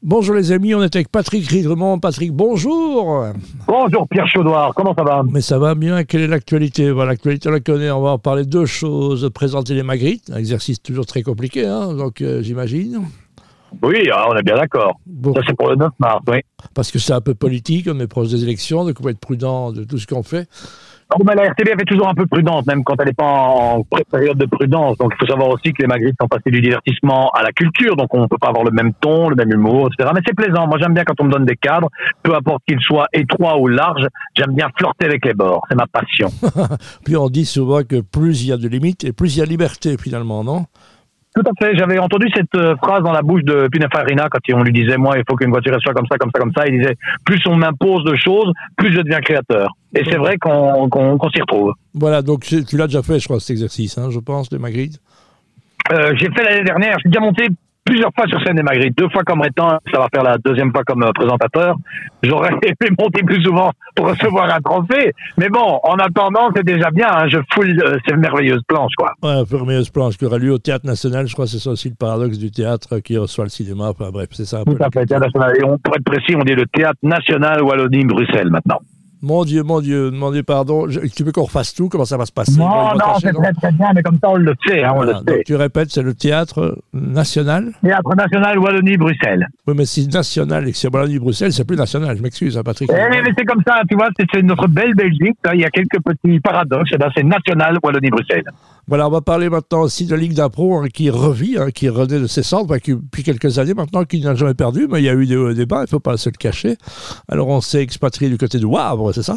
Bonjour les amis, on est avec Patrick Ridremont. Patrick, bonjour. Bonjour Pierre Chaudoir, comment ça va Mais ça va bien, quelle est l'actualité voilà, L'actualité, on la connaît, on va en parler de deux choses. Présenter les Magritte, un exercice toujours très compliqué, hein, donc euh, j'imagine. Oui, ah, on est bien d'accord. Ça c'est pour le 9 mars, oui. Parce que c'est un peu politique, on est proche des élections, donc on va être prudent de tout ce qu'on fait. Oh, la RTBF est toujours un peu prudente, même quand elle n'est pas en période de prudence. Donc il faut savoir aussi que les Magritte sont passés du divertissement à la culture, donc on ne peut pas avoir le même ton, le même humour, etc. Mais c'est plaisant. Moi j'aime bien quand on me donne des cadres, peu importe qu'ils soient étroits ou larges, j'aime bien flirter avec les bords. C'est ma passion. Puis on dit souvent que plus il y a de limites et plus il y a liberté finalement, non? Tout à fait. J'avais entendu cette euh, phrase dans la bouche de Pininfarina quand on lui disait, moi, il faut qu'une voiture soit comme ça, comme ça, comme ça. Il disait, plus on m'impose de choses, plus je deviens créateur. Et c'est vrai qu'on s'y retrouve. Voilà, donc tu l'as déjà fait, je crois, cet exercice, hein, je pense, de Magritte. Euh, j'ai fait l'année dernière. J'ai déjà monté plusieurs fois sur scène des Magritte, deux fois comme étant, ça va faire la deuxième fois comme euh, présentateur. J'aurais aimé monter plus souvent pour recevoir un trophée, mais bon, en attendant, c'est déjà bien. Hein, je foule euh, ces merveilleuses planches, quoi. Ouais, merveilleuse planche qui aura lieu au Théâtre National. Je crois que c'est ça aussi le paradoxe du théâtre qui reçoit le cinéma. Enfin, bref, c'est ça. Un Tout à fait, Théâtre National. Et on, pour être précis, on dit le Théâtre National Wallonie-Bruxelles maintenant. Mon Dieu, mon Dieu, demandez pardon. tu veux qu'on refasse tout? Comment ça va se passer? Non, non, c'est très très bien, mais comme ça on le sait. Hein, on le sait. tu répètes, c'est le théâtre national? Théâtre national Wallonie-Bruxelles. Oui, mais si national et que c'est Wallonie-Bruxelles, c'est plus national. Je m'excuse, hein, Patrick. Eh, mais c'est comme ça, tu vois, c'est notre belle Belgique. Hein, il y a quelques petits paradoxes. Eh ben, c'est national Wallonie-Bruxelles. Voilà, on va parler maintenant aussi de la Ligue d'Impro hein, qui revit, hein, qui renaît de ses cendres, depuis quelques années maintenant, qui n'a jamais perdu, mais il y a eu des débats, il ne faut pas se le cacher. Alors on s'est expatrié du côté de Wavre, c'est ça?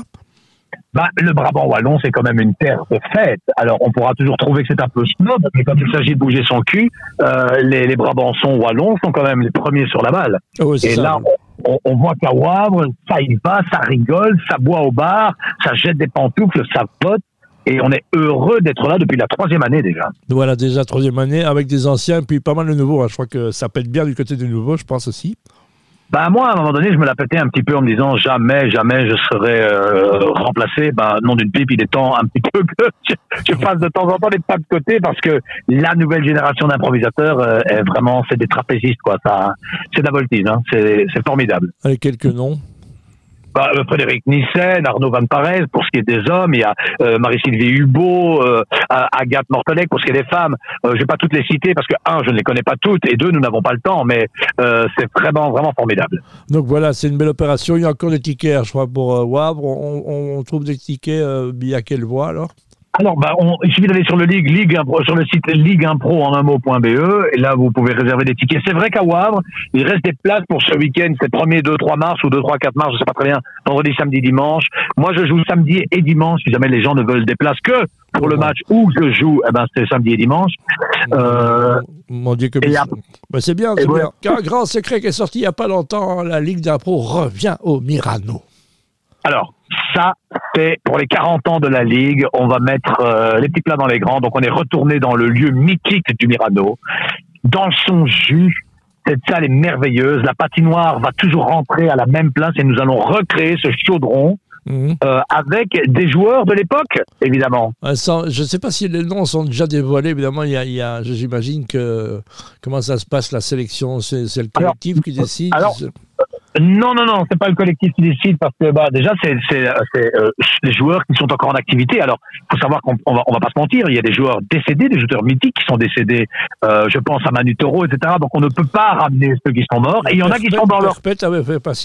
Bah, le Brabant wallon, c'est quand même une terre de fête. Alors, on pourra toujours trouver que c'est un peu snob, mais quand il s'agit de bouger son cul, euh, les, les Brabançons wallons sont quand même les premiers sur la balle. Oh, Et là, on, on, voit qu'à Wavre, ça y va, ça rigole, ça boit au bar, ça jette des pantoufles, ça vote. Et on est heureux d'être là depuis la troisième année déjà. Voilà, déjà troisième année avec des anciens, puis pas mal de nouveaux. Hein. Je crois que ça pète bien du côté des nouveaux, je pense aussi. Bah moi, à un moment donné, je me la pétais un petit peu en me disant jamais, jamais je serai euh, remplacé. Bah non d'une pipe, il est temps un petit peu que je, fasse de temps en temps des pas de côté parce que la nouvelle génération d'improvisateurs euh, est vraiment, c'est des trapézistes quoi. Ça, c'est de la voltige, hein. c'est formidable. Allez, quelques noms bah, euh, Frédéric Nissen, Arnaud Van Parez pour ce qui est des hommes, il y a euh, Marie-Sylvie Hubeau, euh, Agathe Mortelec pour ce qui est des femmes. je vais pas toutes les citer parce que un, je ne les connais pas toutes et deux, nous n'avons pas le temps, mais c'est vraiment vraiment formidable. Donc voilà, c'est une belle opération. Il y a encore des tickets, je crois, pour Wavre. On, on, trouve des tickets via quelle voie alors? Alors, bah, on, il suffit d'aller sur le Ligue, Ligue, sur le site Ligue Impro en un mot.be, et là, vous pouvez réserver des tickets. C'est vrai qu'à Wavre, il reste des places pour ce week-end, c'est le 1er, 2, 3 mars ou 2, 3, 4 mars, je sais pas très bien, vendredi, samedi, dimanche. Moi, je joue samedi et dimanche, si jamais les gens ne veulent des places que pour le match où je joue, eh ben, c'est samedi et dimanche. Euh, Mon Dieu, que bah, c'est bien, c'est bien. un grand secret qui est sorti il n'y a pas longtemps, la Ligue d'Impro revient au Mirano. Alors, ça, pour les 40 ans de la Ligue. On va mettre euh, les petits plats dans les grands. Donc, on est retourné dans le lieu mythique du Mirano. Dans son jus, cette salle est merveilleuse. La patinoire va toujours rentrer à la même place et nous allons recréer ce chaudron. Mhm. Euh, avec des joueurs de l'époque, évidemment. je ne sais pas si les noms sont déjà dévoilés. Évidemment, il y a, j'imagine que comment ça se passe la sélection, c'est, le collectif qui décide? Non, non, non, c'est pas le collectif qui décide parce que bah déjà c'est c'est euh, les joueurs qui sont encore en activité. Alors, faut savoir qu'on on va on va pas se mentir, il y a des joueurs décédés, des joueurs mythiques qui sont décédés. Euh, je pense à Manu Toro, etc. Donc on ne peut pas ramener ceux qui sont morts. Et il y en a qui sont dans leur.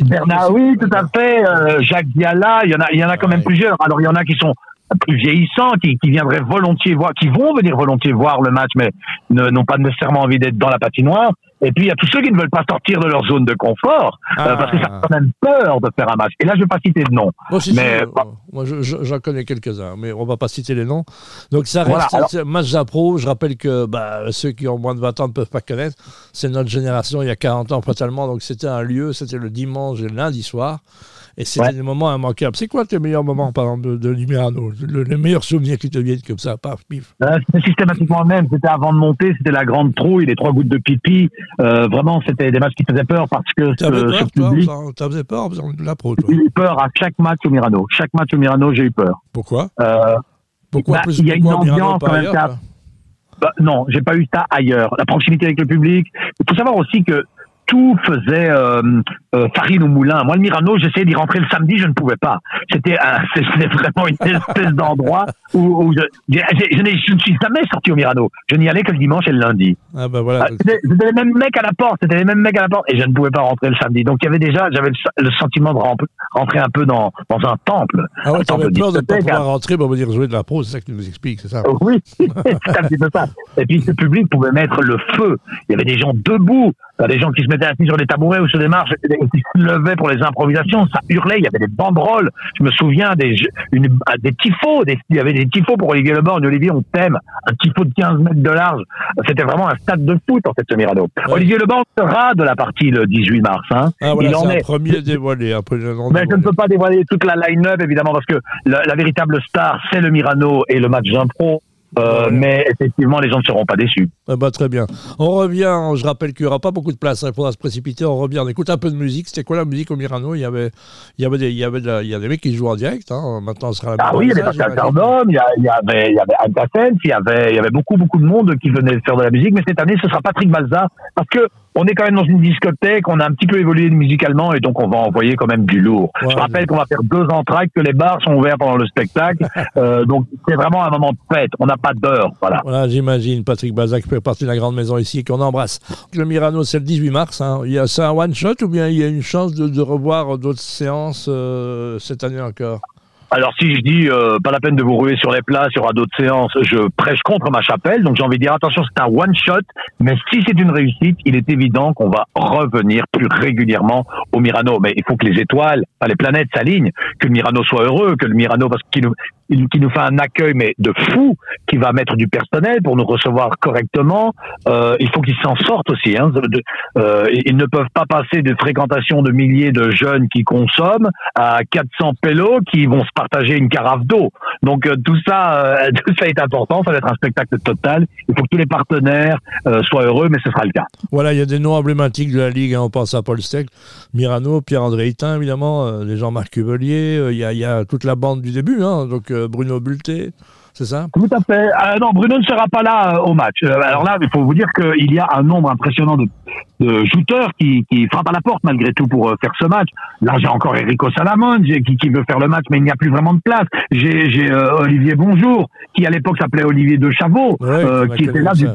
Bernard, oui, tout à fait. Euh, Jacques Diala, il y en a il y en a quand même plusieurs. Alors il y en a qui sont plus vieillissants qui, qui viendraient volontiers voir, qui vont venir volontiers voir le match, mais n'ont pas nécessairement envie d'être dans la patinoire. Et puis il y a tous ceux qui ne veulent pas sortir de leur zone de confort euh, parce que ça a quand même peur de faire un match. Et là, je vais pas citer de nom. mais moi, j'en connais quelques-uns, mais on va pas citer les noms. Donc ça reste un match d'impro. Je rappelle que bah, ceux qui ont moins de 20 ans ne peuvent pas connaître. C'est notre génération il y a 40 ans totalement. Donc c'était un lieu, c'était le dimanche et le lundi soir. Et c'était des moments immanquables. C'est quoi tes meilleurs moments, par exemple, de, de Limerano le, Les meilleurs souvenirs qui te viennent comme ça, paf, pif euh, C'était systématiquement le même. C'était avant de monter, c'était la grande trouille, les trois gouttes de pipi. Euh, vraiment, c'était des matchs qui faisaient peur parce que ce, peur, public... T'as fait peur en faisant de la pro, toi J'ai eu peur à chaque match au Mirano. Chaque match au Mirano, j'ai eu peur. Pourquoi? Euh, Pourquoi bah, Il y a une ambiance quand même. Bah, non, j'ai pas eu ça ailleurs. La proximité avec le public. Il faut savoir aussi que tout faisait euh, euh, farine au moulin. Moi, le Mirano, j'essayais d'y rentrer le samedi, je ne pouvais pas. C'était c'était vraiment une espèce d'endroit où, où je, je, je, je, ne suis jamais sorti au Mirano. Je n'y allais que le dimanche et le lundi. Ah bah voilà. C'était les mêmes mecs à la porte, c'était les mêmes mecs à la porte, et je ne pouvais pas rentrer le samedi. Donc il y avait déjà, j'avais le, sentiment de rentrer un peu dans, dans un temple. Ah ouais, t'avais peur de ne pas pouvoir rentrer pour me dire jouer de la pro, c'est ça que tu nous expliques, c'est ça Oui, c'est un petit peu ça. Et puis ce public pouvait mettre le feu. Il y avait des gens debout, des gens qui se mettaient assis sur des tabourets ou sur des marches et qui se levaient pour les improvisations. Ça hurlait, il y avait des banderoles. Je me souviens des, une, des tifos. Des, il y avait des tifos pour Olivier Leborgne. Olivier, on t'aime. Un tifo de 15 mètres de large. C'était vraiment un stade de foot, en fait, ce Mirano. Olivier Leborgne sera de la partie le 18 mars. Hein. Ah, voilà, il en est. premier dévoilé. Après, Mais je ne peux pas dévoiler toute la line-up, évidemment, parce que la, la véritable star, c'est le Mirano et le match d'impro. Euh, mais effectivement, les gens ne seront pas déçus. Ah bah, très bien. On revient, je rappelle qu'il n'y aura pas beaucoup de place, hein, il faudra se précipiter, on revient, on écoute un peu de musique. C'était quoi la musique au Mirano Il y avait, il y avait, des, il y avait il y a des mecs qui jouent en direct, hein. maintenant ce sera la Ah oui, il y avait Pascal Cardone, il y, avait, il y avait il y avait, il y avait beaucoup, beaucoup de monde qui venait faire de la musique, mais cette année, ce sera Patrick Balza, parce que on est quand même dans une discothèque, on a un petit peu évolué musicalement et donc on va envoyer quand même du lourd. je rappelle qu'on va faire deux entractes, que les bars sont ouverts pendant le spectacle, euh, donc c'est vraiment un moment de fête. On n'a pas d'heure, voilà. Voilà, j'imagine. Patrick Bazac fait partie de la grande maison ici qu'on embrasse. Le Mirano, c'est le 18 mars. Hein. Il y a ça un one shot ou bien il y a une chance de, revoir d'autres séances euh, cette année encore? Alors si je dis euh, pas la peine de vous ruer sur les places, il y aura d'autres séances, je prêche contre ma chapelle. Donc j'ai envie de dire attention, c'est un one shot, mais si c'est une réussite, il est évident qu'on va revenir plus régulièrement au Mirano. Mais il faut que les étoiles, pas les planètes s'alignent, que le Mirano soit heureux, que le Mirano parce qu'il nous qui nous fait un accueil mais de fou, qui va mettre du personnel pour nous recevoir correctement. Euh, il faut qu'ils s'en sortent aussi. Hein. euh, ils ne peuvent pas passer de fréquentation de milliers de jeunes qui consomment à 400 pélos qui vont se partager une carafe d'eau. Donc euh, tout ça, euh, ça est important. Ça va être un spectacle total. Il faut que tous les partenaires euh, soient heureux, mais ce sera le cas. Voilà, il y a des noms emblématiques de la ligue. Hein. On pense à Paul Steck, Mirano, Pierre-André Hitin, évidemment, les Jean-Marc Cuvelier. Il y, a, il y a toute la bande du début. Hein. Donc Bruno Bulté, c'est ça? Tout à fait. Euh, non, Bruno ne sera pas là euh, au match. Euh, alors là, il faut vous dire qu'il y a un nombre impressionnant de, de shooters qui, qui, frappent à la porte malgré tout pour faire ce match. Là, j'ai encore Enrico Salamone qui, qui, veut faire le match, mais il n'y a plus vraiment de place. J'ai Olivier Bonjour, qui à l'époque s'appelait Olivier de Chavot, qui était là du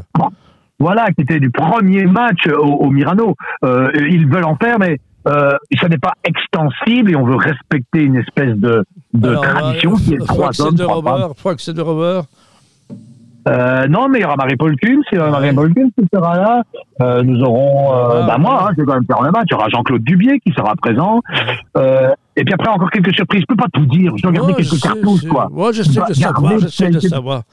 voilà, qui était du premier match au, au Mirano. ils veulent en faire, mais euh, ça n'est pas extensible et on veut respecter une espèce de, de tradition qui est trois hommes. De Robert, que c'est de Robert. Euh, non, mais il y aura Marie-Paul Kuhn, y aura Marie-Paul Kuhn qui sera là. Euh, nous aurons, euh, ah, bah moi, hein, je vais quand même faire le match. Il y aura Jean-Claude Dubier qui sera présent. Et puis après, encore quelques surprises. Je peux pas tout dire. Je dois garder quelques cartouches, quoi. Moi, j'essaie de savoir, j'essaie de savoir.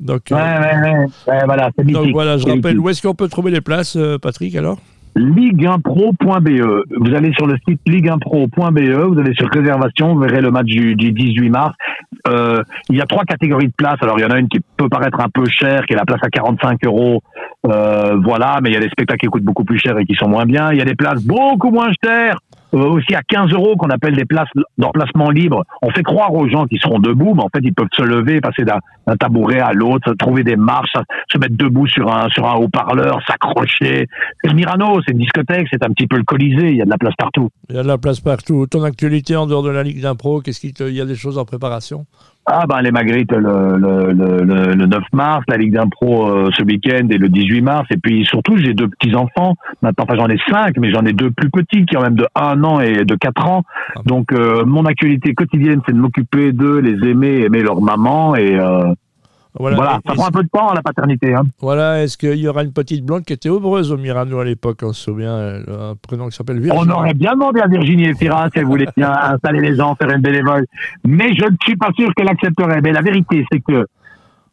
Donc, ouais, ouais, ouais, ouais, voilà, c'est Donc voilà, je rappelle, où est-ce qu'on peut trouver les places, Patrick, alors? ligue1pro.be. Vous allez sur le site ligue1pro.be, vous allez sur réservation, vous verrez le match du, 18 mars. Euh, il y a trois catégories de places. Alors il y en a une qui peut paraître un peu chère, qui est la place à 45 euros. Euh, voilà, mais il y a des spectacles qui coûtent beaucoup plus cher et qui sont moins bien. Il y a des places beaucoup moins chères aussi à 15 euros qu'on appelle des places d'emplacement libre. On fait croire aux gens qu'ils seront debout, mais en fait ils peuvent se lever, passer d'un tabouret à l'autre, trouver des marches, se mettre debout sur un sur un haut-parleur, s'accrocher. C'est le Mirano, c'est une discothèque, c'est un petit peu le Colisée. Il y a de la place partout. Il y a de la place partout. Ton actualité en dehors de la Ligue d'impro, qu'est-ce qu'il y a des choses en préparation? Ah ben les Magritte le, le, le, le, 9 mars, la Ligue d'impro euh, ce week-end et le 18 mars. Et puis surtout, j'ai deux petits-enfants. Maintenant, enfin j'en ai cinq, mais j'en ai deux plus petits qui ont même de 1 an et de 4 ans. Ah Donc euh, mon actualité quotidienne, c'est de m'occuper d'eux, les aimer, aimer leur maman et... Euh, voilà, ça prend un peu de temps, la paternité. Hein. Voilà, est-ce qu'il y aura une petite blonde qui était heureuse au Mirano à l'époque, on se souvient, un prénom qui s'appelle Virginie. On aurait bien demandé à Virginie Efira si elle voulait bien installer les gens, faire une bénévole. Mais je ne suis pas sûr qu'elle accepterait. Mais la vérité, c'est que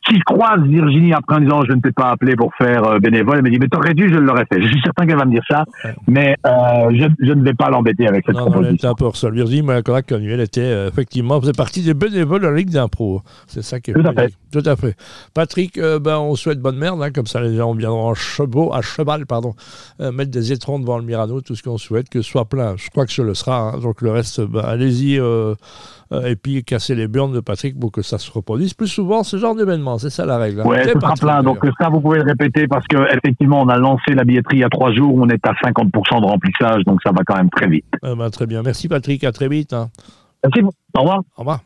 si je croise Virginie après en disant je ne t'ai pas appelé pour faire euh, bénévole, elle me dit mais t'aurais dû, je l'aurais fait. Je suis certain qu'elle va me dire ça, mais euh, je, je, ne vais pas l'embêter avec cette non, proposition. elle était un peu hors sol. Virginie m'a connu. Elle était euh, effectivement faisait partie des bénévoles de la Ligue d'impro. C'est ça qui est Tout à fait. Tout à fait. Patrick, euh, ben, on souhaite bonne merde, hein, comme ça les gens viendront en cheval, à cheval pardon, mettre des étrons devant le Mirano, tout ce qu'on souhaite, que ce soit plein. Je crois que ce le sera. Hein. donc le reste, ben, allez-y et puis casser les burnes de Patrick pour que ça se reproduise plus souvent ce genre d'événement. Non, c'est ça la règle. Hein. Ouais, ce sera plein. Donc ça, vous pouvez le répéter parce que effectivement, on a lancé la billetterie il y a trois jours. On est à 50% de remplissage, donc ça va quand même très vite. Eh ben, très bien. Merci Patrick. À très vite. Hein. Merci. Au revoir. Au revoir.